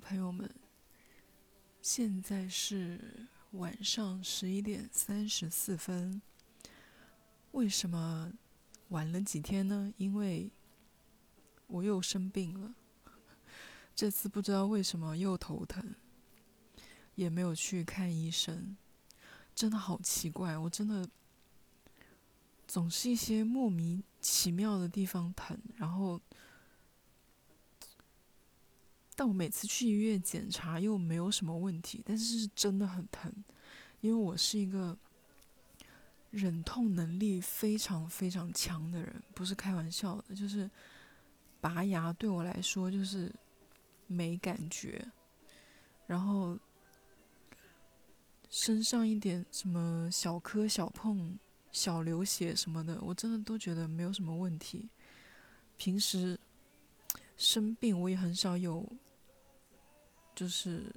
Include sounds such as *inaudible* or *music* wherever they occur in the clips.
朋友们，现在是晚上十一点三十四分。为什么晚了几天呢？因为我又生病了。这次不知道为什么又头疼，也没有去看医生，真的好奇怪。我真的总是一些莫名其妙的地方疼，然后。但我每次去医院检查又没有什么问题，但是是真的很疼，因为我是一个忍痛能力非常非常强的人，不是开玩笑的，就是拔牙对我来说就是没感觉，然后身上一点什么小磕小碰、小流血什么的，我真的都觉得没有什么问题。平时生病我也很少有。就是，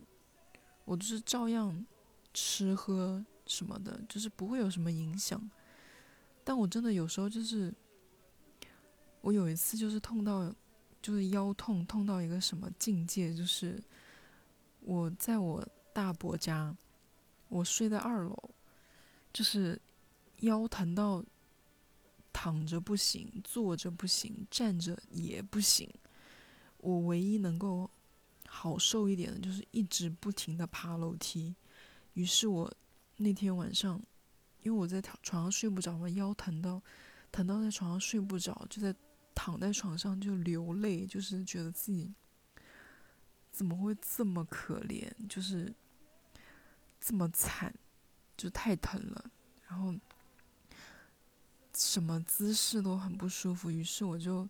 我就是照样吃喝什么的，就是不会有什么影响。但我真的有时候就是，我有一次就是痛到，就是腰痛痛到一个什么境界，就是我在我大伯家，我睡在二楼，就是腰疼到躺着不行，坐着不行，站着也不行，我唯一能够。好受一点的，就是一直不停的爬楼梯。于是我那天晚上，因为我在床上睡不着嘛，腰疼到疼到在床上睡不着，就在躺在床上就流泪，就是觉得自己怎么会这么可怜，就是这么惨，就太疼了。然后什么姿势都很不舒服，于是我就。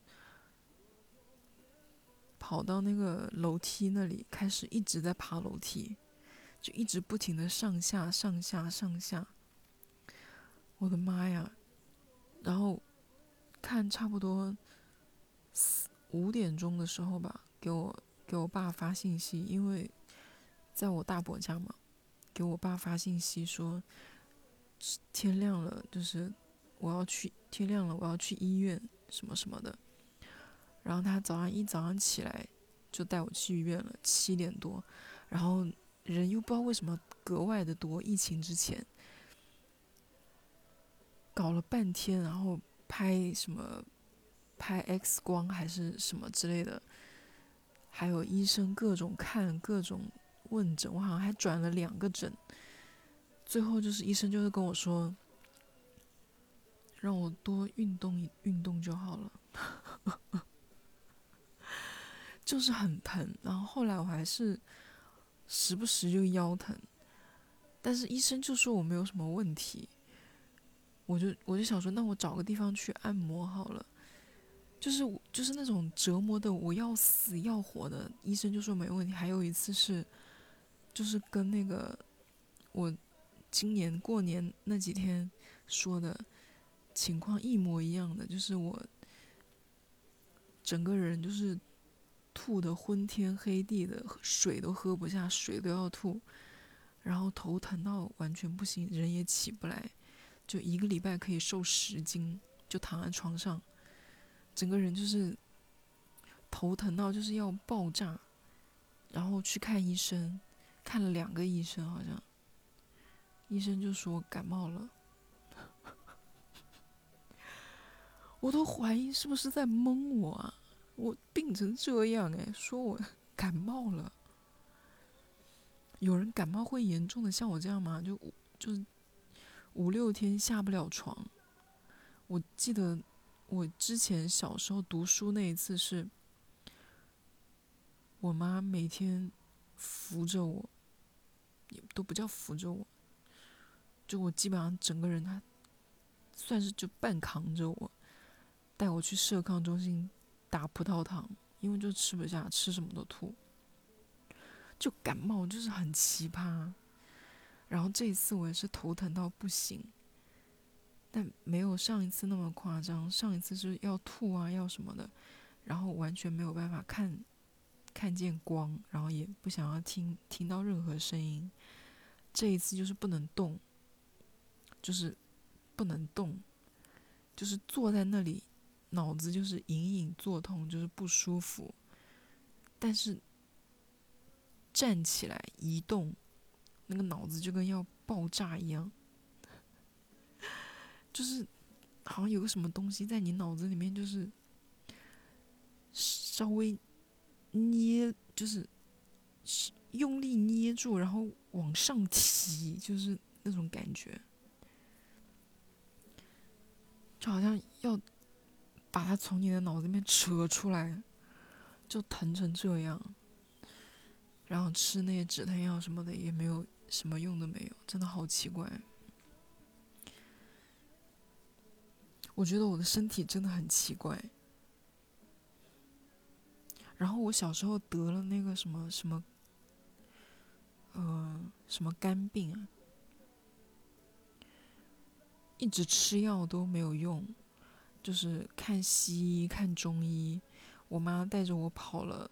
跑到那个楼梯那里，开始一直在爬楼梯，就一直不停的上下上下上下。我的妈呀！然后看差不多四五点钟的时候吧，给我给我爸发信息，因为在我大伯家嘛，给我爸发信息说天亮了，就是我要去天亮了，我要去医院什么什么的。然后他早上一早上起来，就带我去医院了，七点多，然后人又不知道为什么格外的多，疫情之前，搞了半天，然后拍什么，拍 X 光还是什么之类的，还有医生各种看各种问诊，我好像还转了两个诊，最后就是医生就是跟我说，让我多运动运动就好了。*laughs* 就是很疼，然后后来我还是时不时就腰疼，但是医生就说我没有什么问题，我就我就想说，那我找个地方去按摩好了，就是就是那种折磨的我要死要活的，医生就说没问题。还有一次是，就是跟那个我今年过年那几天说的情况一模一样的，就是我整个人就是。吐的昏天黑地的，水都喝不下，水都要吐，然后头疼到完全不行，人也起不来，就一个礼拜可以瘦十斤，就躺在床上，整个人就是头疼到就是要爆炸，然后去看医生，看了两个医生，好像医生就说感冒了，*laughs* 我都怀疑是不是在蒙我啊。我病成这样哎，说我感冒了。有人感冒会严重的像我这样吗？就就五六天下不了床。我记得我之前小时候读书那一次是，我妈每天扶着我，也都不叫扶着我，就我基本上整个人她算是就半扛着我，带我去社康中心。打葡萄糖，因为就吃不下，吃什么都吐，就感冒，就是很奇葩。然后这一次我也是头疼到不行，但没有上一次那么夸张。上一次是要吐啊，要什么的，然后完全没有办法看看见光，然后也不想要听听到任何声音。这一次就是不能动，就是不能动，就是坐在那里。脑子就是隐隐作痛，就是不舒服，但是站起来移动，那个脑子就跟要爆炸一样，*laughs* 就是好像有个什么东西在你脑子里面，就是稍微捏，就是用力捏住，然后往上提，就是那种感觉，就好像要把它从你的脑子里面扯出来，就疼成这样。然后吃那些止疼药什么的也没有什么用都没有，真的好奇怪。我觉得我的身体真的很奇怪。然后我小时候得了那个什么什么，呃，什么肝病啊，一直吃药都没有用，就是看西医看中医，我妈带着我跑了。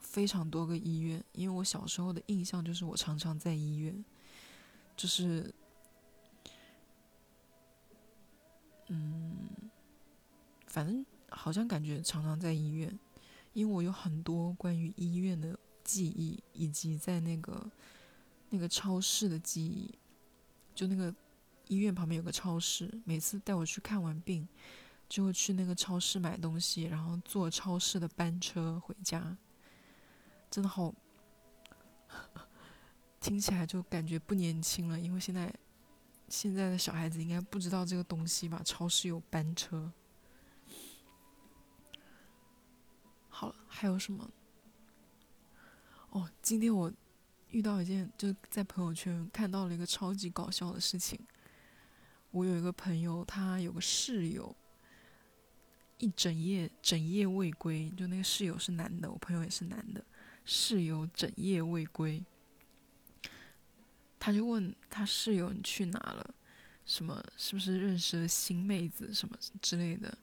非常多个医院，因为我小时候的印象就是我常常在医院，就是，嗯，反正好像感觉常常在医院，因为我有很多关于医院的记忆，以及在那个那个超市的记忆，就那个医院旁边有个超市，每次带我去看完病，就会去那个超市买东西，然后坐超市的班车回家。真的好，*laughs* 听起来就感觉不年轻了。因为现在现在的小孩子应该不知道这个东西吧？超市有班车。好了，还有什么？哦，今天我遇到一件，就在朋友圈看到了一个超级搞笑的事情。我有一个朋友，他有个室友，一整夜整夜未归。就那个室友是男的，我朋友也是男的。室友整夜未归，他就问他室友：“你去哪了？什么？是不是认识了新妹子什么之类的？”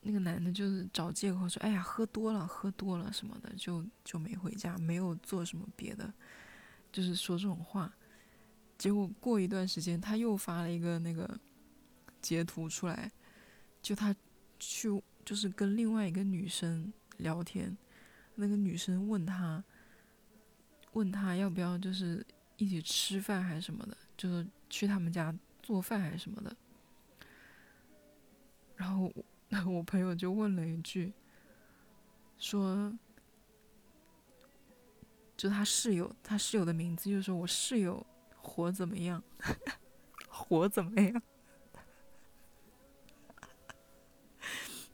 那个男的就是找借口说：“哎呀，喝多了，喝多了什么的，就就没回家，没有做什么别的，就是说这种话。”结果过一段时间，他又发了一个那个截图出来，就他去就是跟另外一个女生聊天。那个女生问他，问他要不要就是一起吃饭还是什么的，就是去他们家做饭还是什么的。然后我 *laughs* 朋友就问了一句，说，就他室友，他室友的名字就是说我室友活怎么样，*laughs* 活怎么样？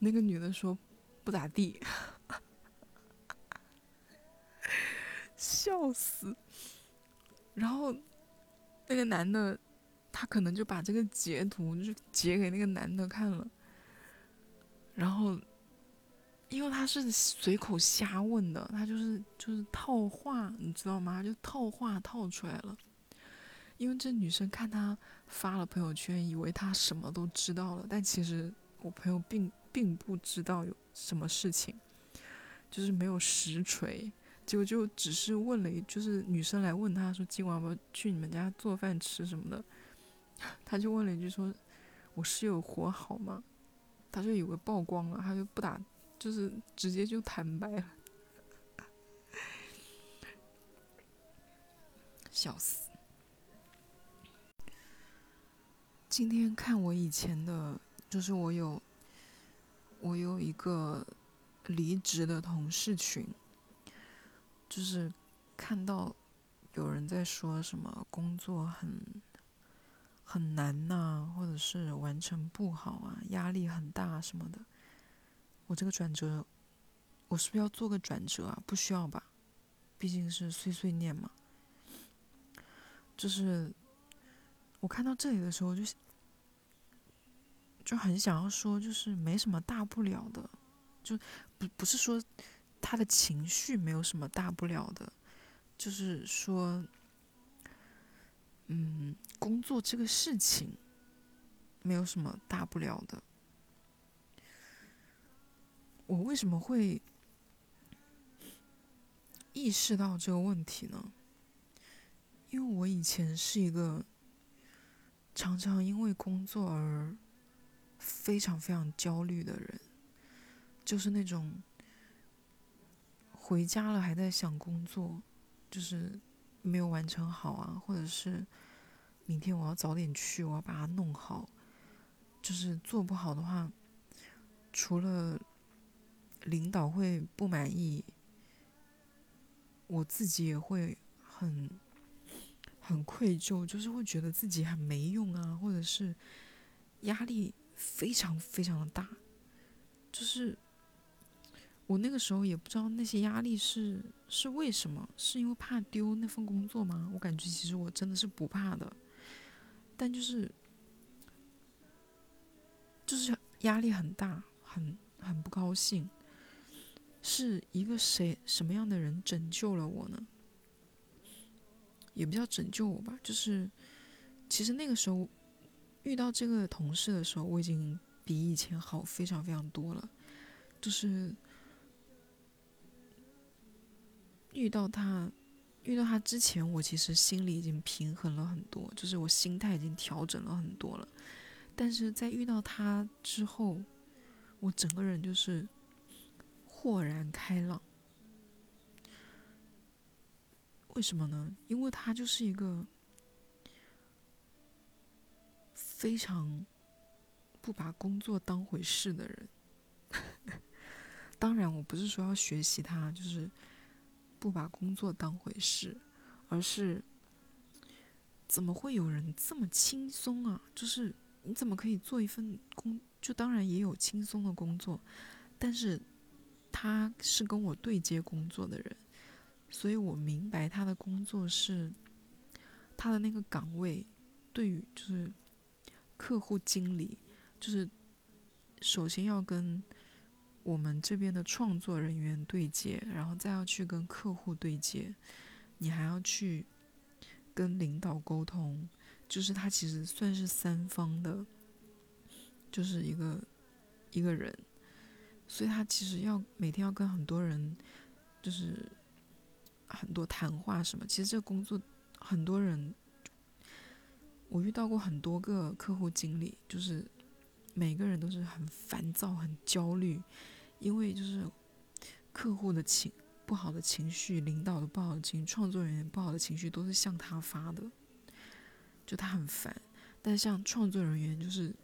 那个女的说不咋地。笑死！然后那个男的，他可能就把这个截图就截给那个男的看了。然后，因为他是随口瞎问的，他就是就是套话，你知道吗？就套话套出来了。因为这女生看他发了朋友圈，以为他什么都知道了，但其实我朋友并并不知道有什么事情，就是没有实锤。结果就只是问了一，就是女生来问他说今晚要不要去你们家做饭吃什么的，他就问了一句说：“我室友活好吗？”他就以为曝光了，他就不打，就是直接就坦白了，笑死！今天看我以前的，就是我有我有一个离职的同事群。就是看到有人在说什么工作很很难呐，或者是完成不好啊，压力很大什么的。我这个转折，我是不是要做个转折啊？不需要吧，毕竟是碎碎念嘛。就是我看到这里的时候，就就很想要说，就是没什么大不了的，就不不是说。他的情绪没有什么大不了的，就是说，嗯，工作这个事情没有什么大不了的。我为什么会意识到这个问题呢？因为我以前是一个常常因为工作而非常非常焦虑的人，就是那种。回家了还在想工作，就是没有完成好啊，或者是明天我要早点去，我要把它弄好，就是做不好的话，除了领导会不满意，我自己也会很很愧疚，就是会觉得自己很没用啊，或者是压力非常非常的大，就是我那个时候也不知道那些压力是是为什么，是因为怕丢那份工作吗？我感觉其实我真的是不怕的，但就是就是压力很大，很很不高兴。是一个谁什么样的人拯救了我呢？也不叫拯救我吧，就是其实那个时候遇到这个同事的时候，我已经比以前好非常非常多了。就是遇到他，遇到他之前，我其实心里已经平衡了很多，就是我心态已经调整了很多了。但是在遇到他之后，我整个人就是。豁然开朗，为什么呢？因为他就是一个非常不把工作当回事的人。*laughs* 当然，我不是说要学习他，就是不把工作当回事，而是怎么会有人这么轻松啊？就是你怎么可以做一份工？就当然也有轻松的工作，但是。他是跟我对接工作的人，所以我明白他的工作是他的那个岗位，对于就是客户经理，就是首先要跟我们这边的创作人员对接，然后再要去跟客户对接，你还要去跟领导沟通，就是他其实算是三方的，就是一个一个人。所以他其实要每天要跟很多人，就是很多谈话什么。其实这个工作，很多人，我遇到过很多个客户经理，就是每个人都是很烦躁、很焦虑，因为就是客户的情不好的情绪、领导的不好的情、创作人员不好的情绪都是向他发的，就他很烦。但像创作人员就是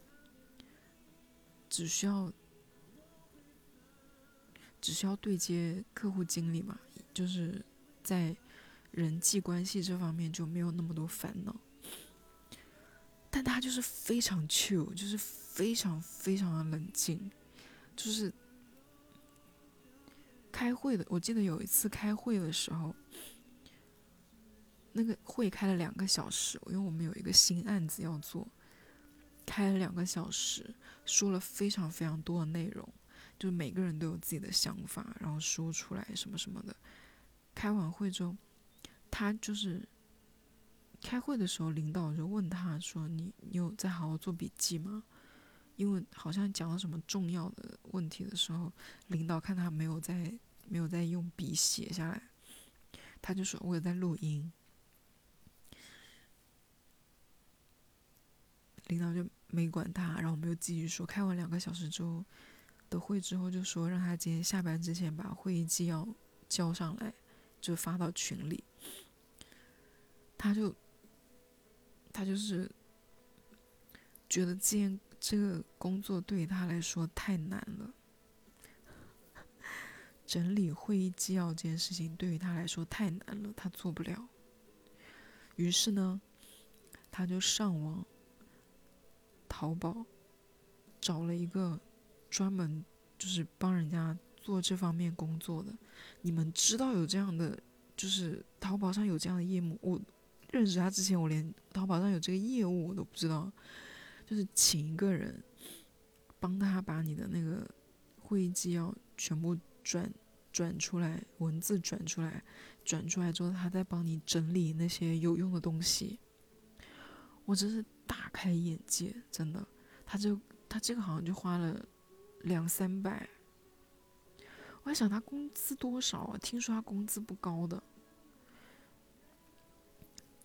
只需要。只需要对接客户经理嘛，就是在人际关系这方面就没有那么多烦恼。但他就是非常 chill，就是非常非常的冷静，就是开会的。我记得有一次开会的时候，那个会开了两个小时，因为我们有一个新案子要做，开了两个小时，说了非常非常多的内容。就是每个人都有自己的想法，然后说出来什么什么的。开完会之后，他就是开会的时候，领导就问他说：“你你有在好好做笔记吗？”因为好像讲到什么重要的问题的时候，领导看他没有在没有在用笔写下来，他就说：“我有在录音。”领导就没管他，然后我们又继续说。开完两个小时之后。的会之后就说让他今天下班之前把会议纪要交上来，就发到群里。他就他就是觉得今天这个工作对于他来说太难了，整理会议纪要这件事情对于他来说太难了，他做不了。于是呢，他就上网淘宝找了一个。专门就是帮人家做这方面工作的，你们知道有这样的，就是淘宝上有这样的业务。我认识他之前，我连淘宝上有这个业务我都不知道。就是请一个人帮他把你的那个会议纪要全部转转出来，文字转出来，转出来之后，他再帮你整理那些有用的东西。我真是大开眼界，真的。他就他这个好像就花了。两三百，我还想他工资多少啊？听说他工资不高的，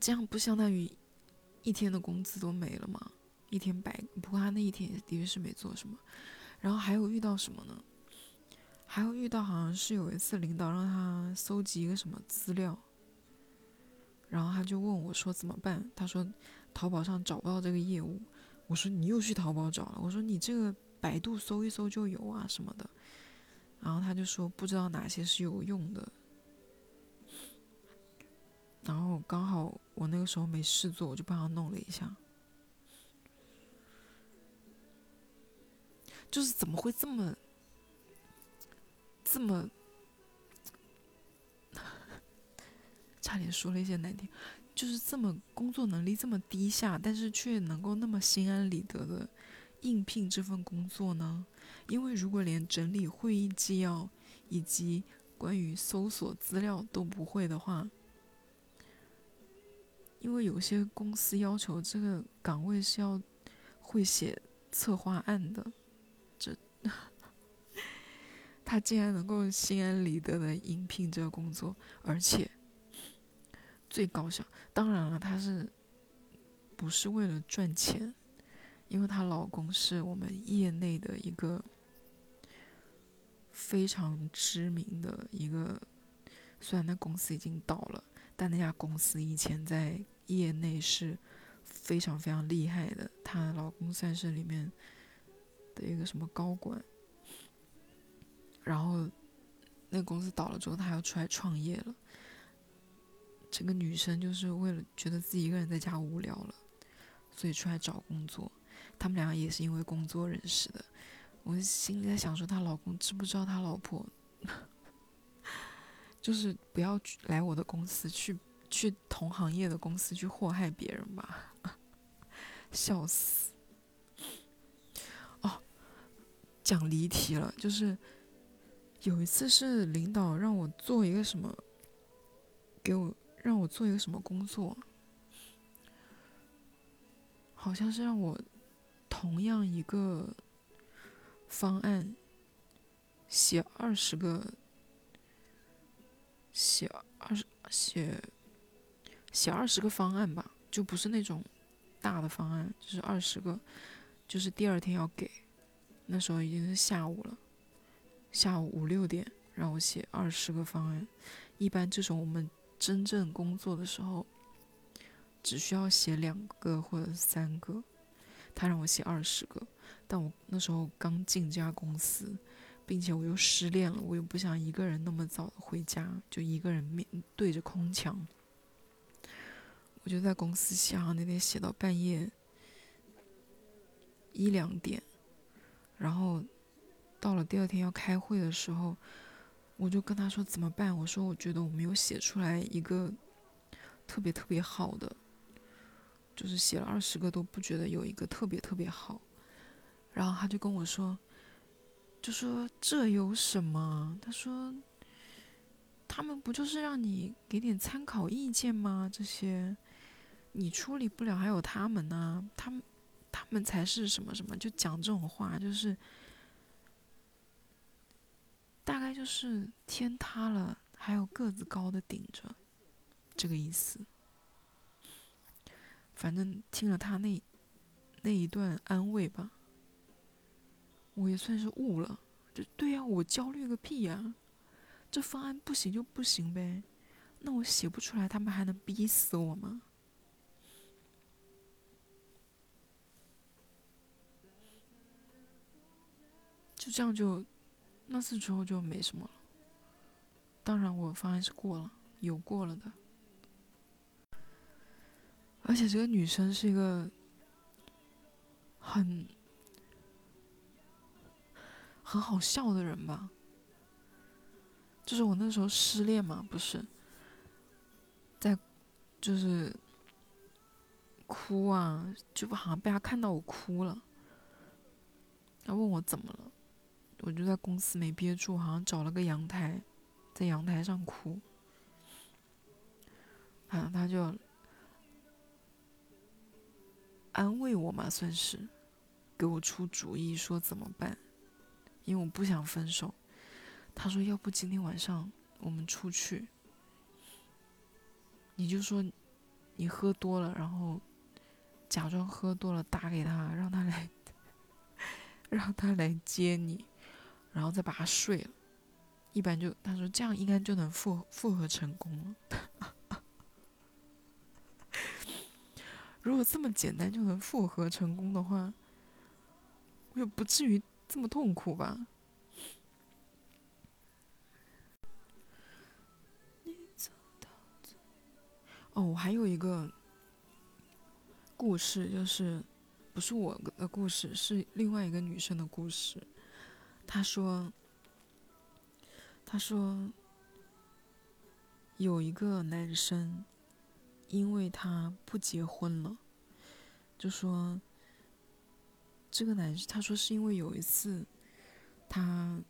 这样不相当于一天的工资都没了吗？一天白，不过他那一天的确是没做什么。然后还有遇到什么呢？还有遇到好像是有一次领导让他搜集一个什么资料，然后他就问我说怎么办？他说淘宝上找不到这个业务。我说你又去淘宝找了？我说你这个百度搜一搜就有啊什么的。然后他就说不知道哪些是有用的。然后刚好我那个时候没事做，我就帮他弄了一下。就是怎么会这么？这么，*laughs* 差点说了一些难听，就是这么工作能力这么低下，但是却能够那么心安理得的应聘这份工作呢？因为如果连整理会议纪要以及关于搜索资料都不会的话，因为有些公司要求这个岗位是要会写策划案的。这 *laughs* 他竟然能够心安理得的应聘这个工作，而且最搞笑，当然了，他是不是为了赚钱？因为她老公是我们业内的一个非常知名的一个，虽然那公司已经倒了，但那家公司以前在业内是非常非常厉害的。她老公算是里面的一个什么高管。然后，那个公司倒了之后，她要出来创业了。这个女生就是为了觉得自己一个人在家无聊了，所以出来找工作。他们两个也是因为工作认识的。我心里在想说，她老公知不知道她老婆？*laughs* 就是不要来我的公司，去去同行业的公司去祸害别人吧，*laughs* 笑死！哦，讲离题了，就是。有一次是领导让我做一个什么，给我让我做一个什么工作，好像是让我同样一个方案写二十个，写二十写写二十个方案吧，就不是那种大的方案，就是二十个，就是第二天要给，那时候已经是下午了。下午五六点让我写二十个方案，一般这种我们真正工作的时候，只需要写两个或者三个。他让我写二十个，但我那时候刚进这家公司，并且我又失恋了，我又不想一个人那么早回家，就一个人面对着空墙，我就在公司写，那天写到半夜一两点，然后。到了第二天要开会的时候，我就跟他说怎么办？我说我觉得我没有写出来一个特别特别好的，就是写了二十个都不觉得有一个特别特别好。然后他就跟我说，就说这有什么？他说他们不就是让你给点参考意见吗？这些你处理不了，还有他们呢，他们他们才是什么什么，就讲这种话，就是。大概就是天塌了，还有个子高的顶着，这个意思。反正听了他那那一段安慰吧，我也算是悟了。就对呀，我焦虑个屁呀！这方案不行就不行呗，那我写不出来，他们还能逼死我吗？就这样就。那次之后就没什么了。当然，我方案是过了，有过了的。而且这个女生是一个很很好笑的人吧？就是我那时候失恋嘛，不是在就是哭啊，就好像被她看到我哭了，她问我怎么了。我就在公司没憋住，好像找了个阳台，在阳台上哭。反正，他就安慰我嘛，算是给我出主意，说怎么办？因为我不想分手。他说：“要不今天晚上我们出去，你就说你喝多了，然后假装喝多了打给他，让他来，*laughs* 让他来接你。”然后再把它睡了，一般就他说这样应该就能复复合成功了。*laughs* 如果这么简单就能复合成功的话，我也不至于这么痛苦吧？哦，我还有一个故事，就是不是我的故事，是另外一个女生的故事。她说，她说有一个男生，因为他不结婚了，就说这个男，他说是因为有一次他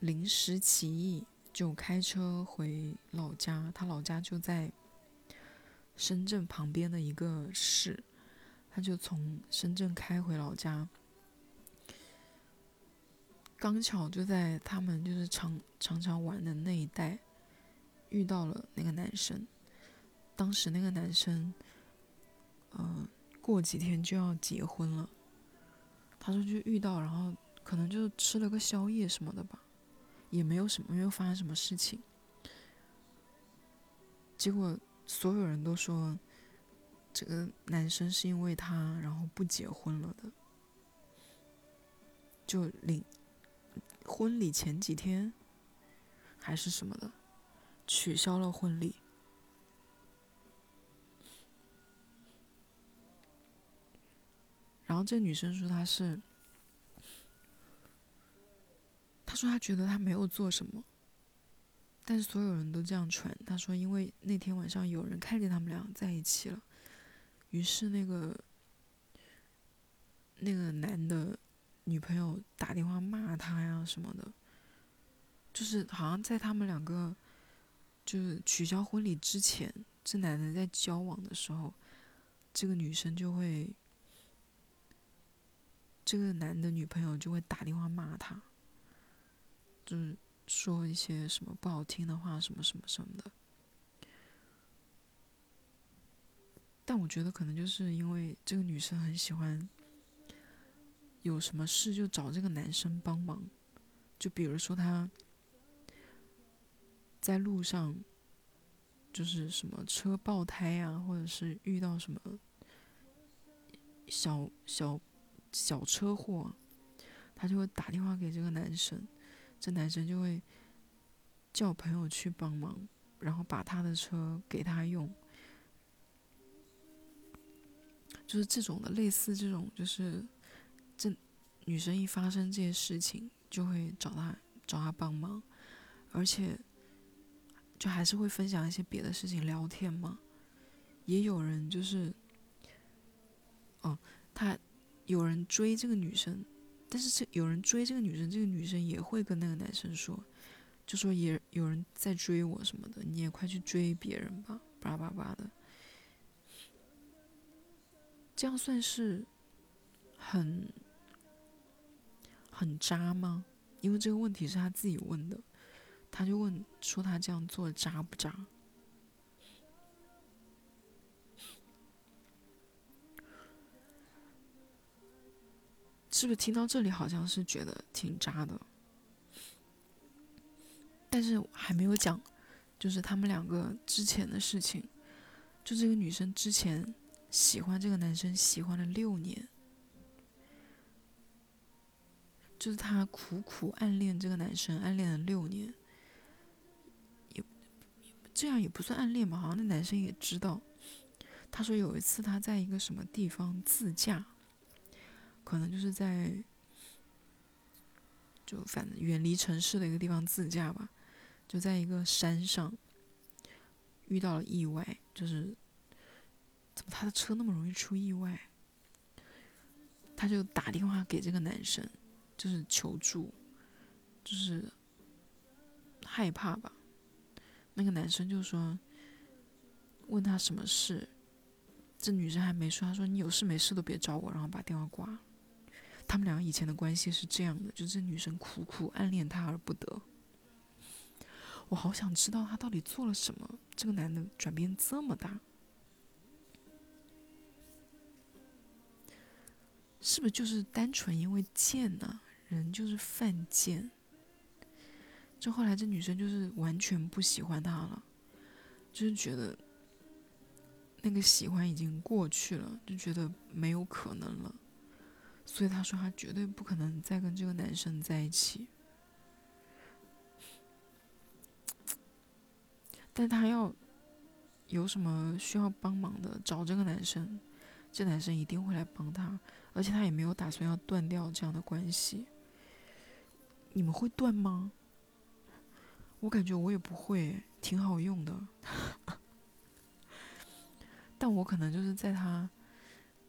临时起意，就开车回老家，他老家就在。深圳旁边的一个市，他就从深圳开回老家，刚巧就在他们就是常常常玩的那一带遇到了那个男生。当时那个男生，嗯，过几天就要结婚了。他说就遇到，然后可能就吃了个宵夜什么的吧，也没有什么，没有发生什么事情。结果。所有人都说，这个男生是因为他然后不结婚了的，就领婚礼前几天还是什么的，取消了婚礼。然后这女生说她是，她说她觉得她没有做什么。但是所有人都这样传，他说因为那天晚上有人看见他们俩在一起了，于是那个那个男的女朋友打电话骂他呀什么的，就是好像在他们两个就是取消婚礼之前，这男的在交往的时候，这个女生就会，这个男的女朋友就会打电话骂他，就是。说一些什么不好听的话，什么什么什么的。但我觉得可能就是因为这个女生很喜欢，有什么事就找这个男生帮忙。就比如说他在路上，就是什么车爆胎啊，或者是遇到什么小小小车祸，他就会打电话给这个男生。这男生就会叫朋友去帮忙，然后把他的车给他用，就是这种的，类似这种，就是女生一发生这些事情，就会找他找他帮忙，而且就还是会分享一些别的事情聊天嘛。也有人就是，哦，他有人追这个女生。但是这有人追这个女生，这个女生也会跟那个男生说，就说也有人在追我什么的，你也快去追别人吧，叭叭叭的。这样算是很很渣吗？因为这个问题是他自己问的，他就问说他这样做渣不渣？是不是听到这里好像是觉得挺渣的？但是还没有讲，就是他们两个之前的事情。就这个女生之前喜欢这个男生，喜欢了六年，就是她苦苦暗恋这个男生，暗恋了六年，也这样也不算暗恋吧？好像那男生也知道。他说有一次他在一个什么地方自驾。可能就是在，就反正远离城市的一个地方自驾吧，就在一个山上遇到了意外，就是怎么他的车那么容易出意外？他就打电话给这个男生，就是求助，就是害怕吧。那个男生就说，问他什么事，这女生还没说，他说你有事没事都别找我，然后把电话挂了。他们两个以前的关系是这样的，就是女生苦苦暗恋他而不得。我好想知道他到底做了什么，这个男的转变这么大，是不是就是单纯因为贱呢？人就是犯贱，就后来这女生就是完全不喜欢他了，就是觉得那个喜欢已经过去了，就觉得没有可能了，所以她说她绝对不可能再跟这个男生在一起。但她要有什么需要帮忙的，找这个男生，这男生一定会来帮她，而且她也没有打算要断掉这样的关系。你们会断吗？我感觉我也不会，挺好用的。*laughs* 但我可能就是在他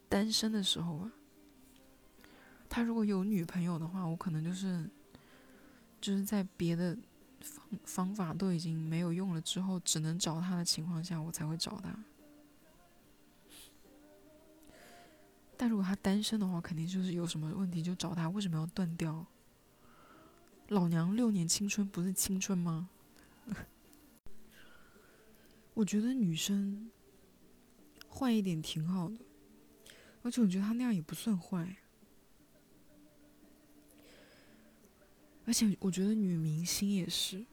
单身的时候吧。他如果有女朋友的话，我可能就是就是在别的方方法都已经没有用了之后，只能找他的情况下，我才会找他。但如果他单身的话，肯定就是有什么问题就找他。为什么要断掉？老娘六年青春不是青春吗？*laughs* 我觉得女生坏一点挺好的，而且我觉得她那样也不算坏。而且我觉得女明星也是，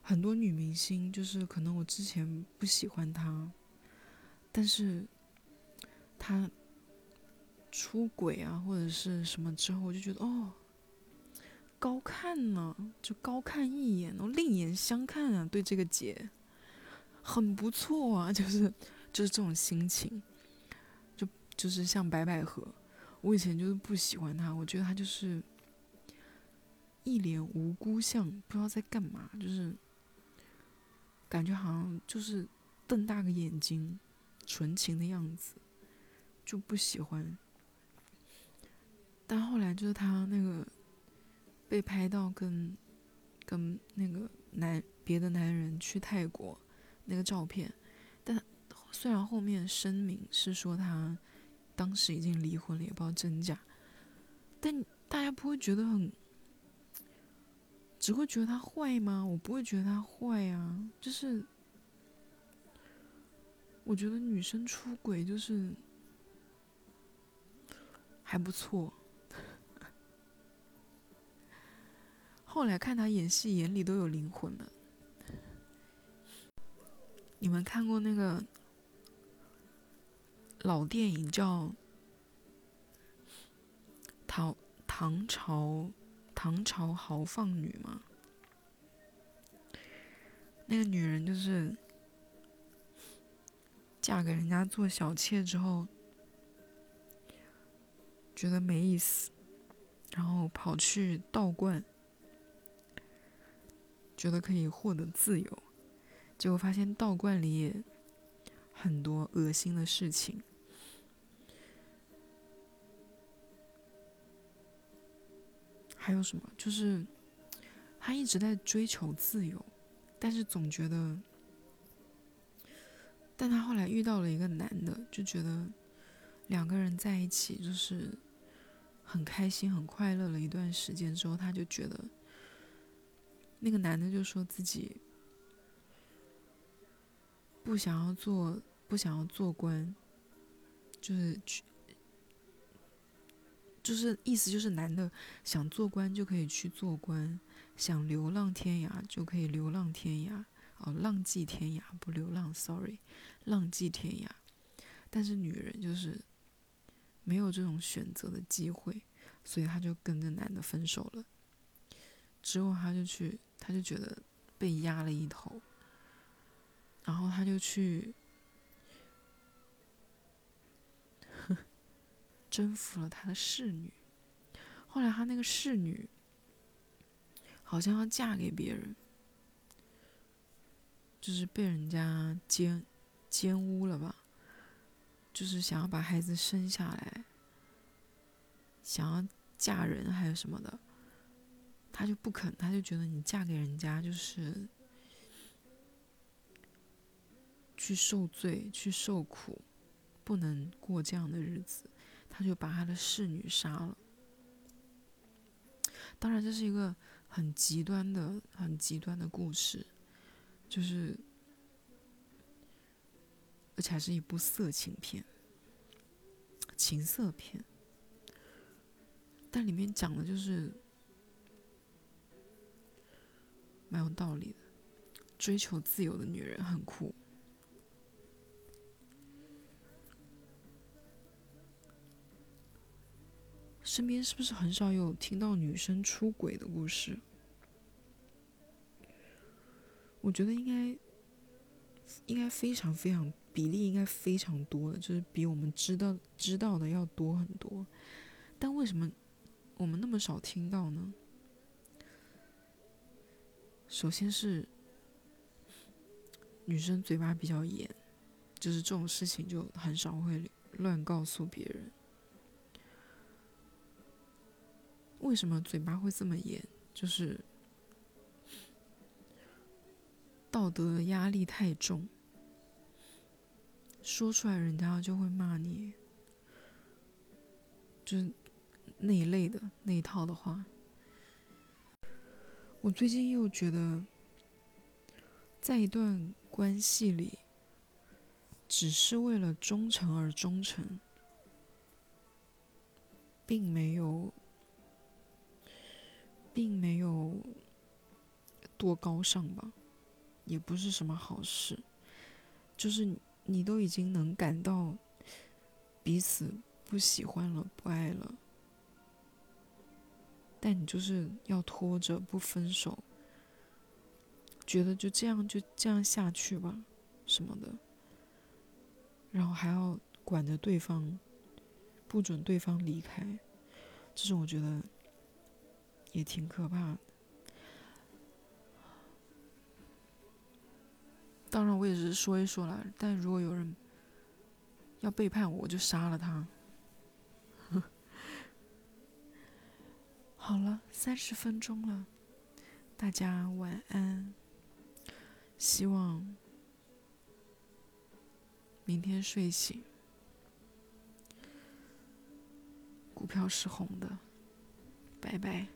很多女明星就是可能我之前不喜欢她，但是她出轨啊或者是什么之后，我就觉得哦。高看呢，就高看一眼，然后另眼相看啊，对这个姐很不错啊，*laughs* 就是就是这种心情，就就是像白百合，我以前就是不喜欢她，我觉得她就是一脸无辜相，不知道在干嘛，就是感觉好像就是瞪大个眼睛，纯情的样子，就不喜欢。但后来就是她那个。被拍到跟跟那个男别的男人去泰国那个照片，但虽然后面声明是说他当时已经离婚了，也不知道真假，但大家不会觉得很，只会觉得他坏吗？我不会觉得他坏啊，就是我觉得女生出轨就是还不错。后来看他演戏，眼里都有灵魂了。你们看过那个老电影叫《唐唐朝唐朝豪放女》吗？那个女人就是嫁给人家做小妾之后，觉得没意思，然后跑去道观。觉得可以获得自由，结果发现道观里也很多恶心的事情。还有什么？就是他一直在追求自由，但是总觉得，但他后来遇到了一个男的，就觉得两个人在一起就是很开心、很快乐了一段时间之后，他就觉得。那个男的就说自己不想要做，不想要做官，就是去，就是意思就是男的想做官就可以去做官，想流浪天涯就可以流浪天涯，哦，浪迹天涯不流浪，sorry，浪迹天涯。但是女人就是没有这种选择的机会，所以他就跟这男的分手了。之后他就去。他就觉得被压了一头，然后他就去 *laughs* 征服了他的侍女。后来他那个侍女好像要嫁给别人，就是被人家奸奸污了吧？就是想要把孩子生下来，想要嫁人还是什么的。他就不肯，他就觉得你嫁给人家就是去受罪、去受苦，不能过这样的日子，他就把他的侍女杀了。当然，这是一个很极端的、很极端的故事，就是而且还是一部色情片、情色片，但里面讲的就是。蛮有道理的。追求自由的女人很酷。身边是不是很少有听到女生出轨的故事？我觉得应该，应该非常非常比例应该非常多的，就是比我们知道知道的要多很多。但为什么我们那么少听到呢？首先是女生嘴巴比较严，就是这种事情就很少会乱告诉别人。为什么嘴巴会这么严？就是道德压力太重，说出来人家就会骂你，就是那一类的那一套的话。我最近又觉得，在一段关系里，只是为了忠诚而忠诚，并没有，并没有多高尚吧，也不是什么好事。就是你都已经能感到彼此不喜欢了，不爱了。但你就是要拖着不分手，觉得就这样就这样下去吧，什么的，然后还要管着对方，不准对方离开，这种我觉得也挺可怕的。当然我也只是说一说了，但如果有人要背叛我，我就杀了他。好了，三十分钟了，大家晚安。希望明天睡醒，股票是红的。拜拜。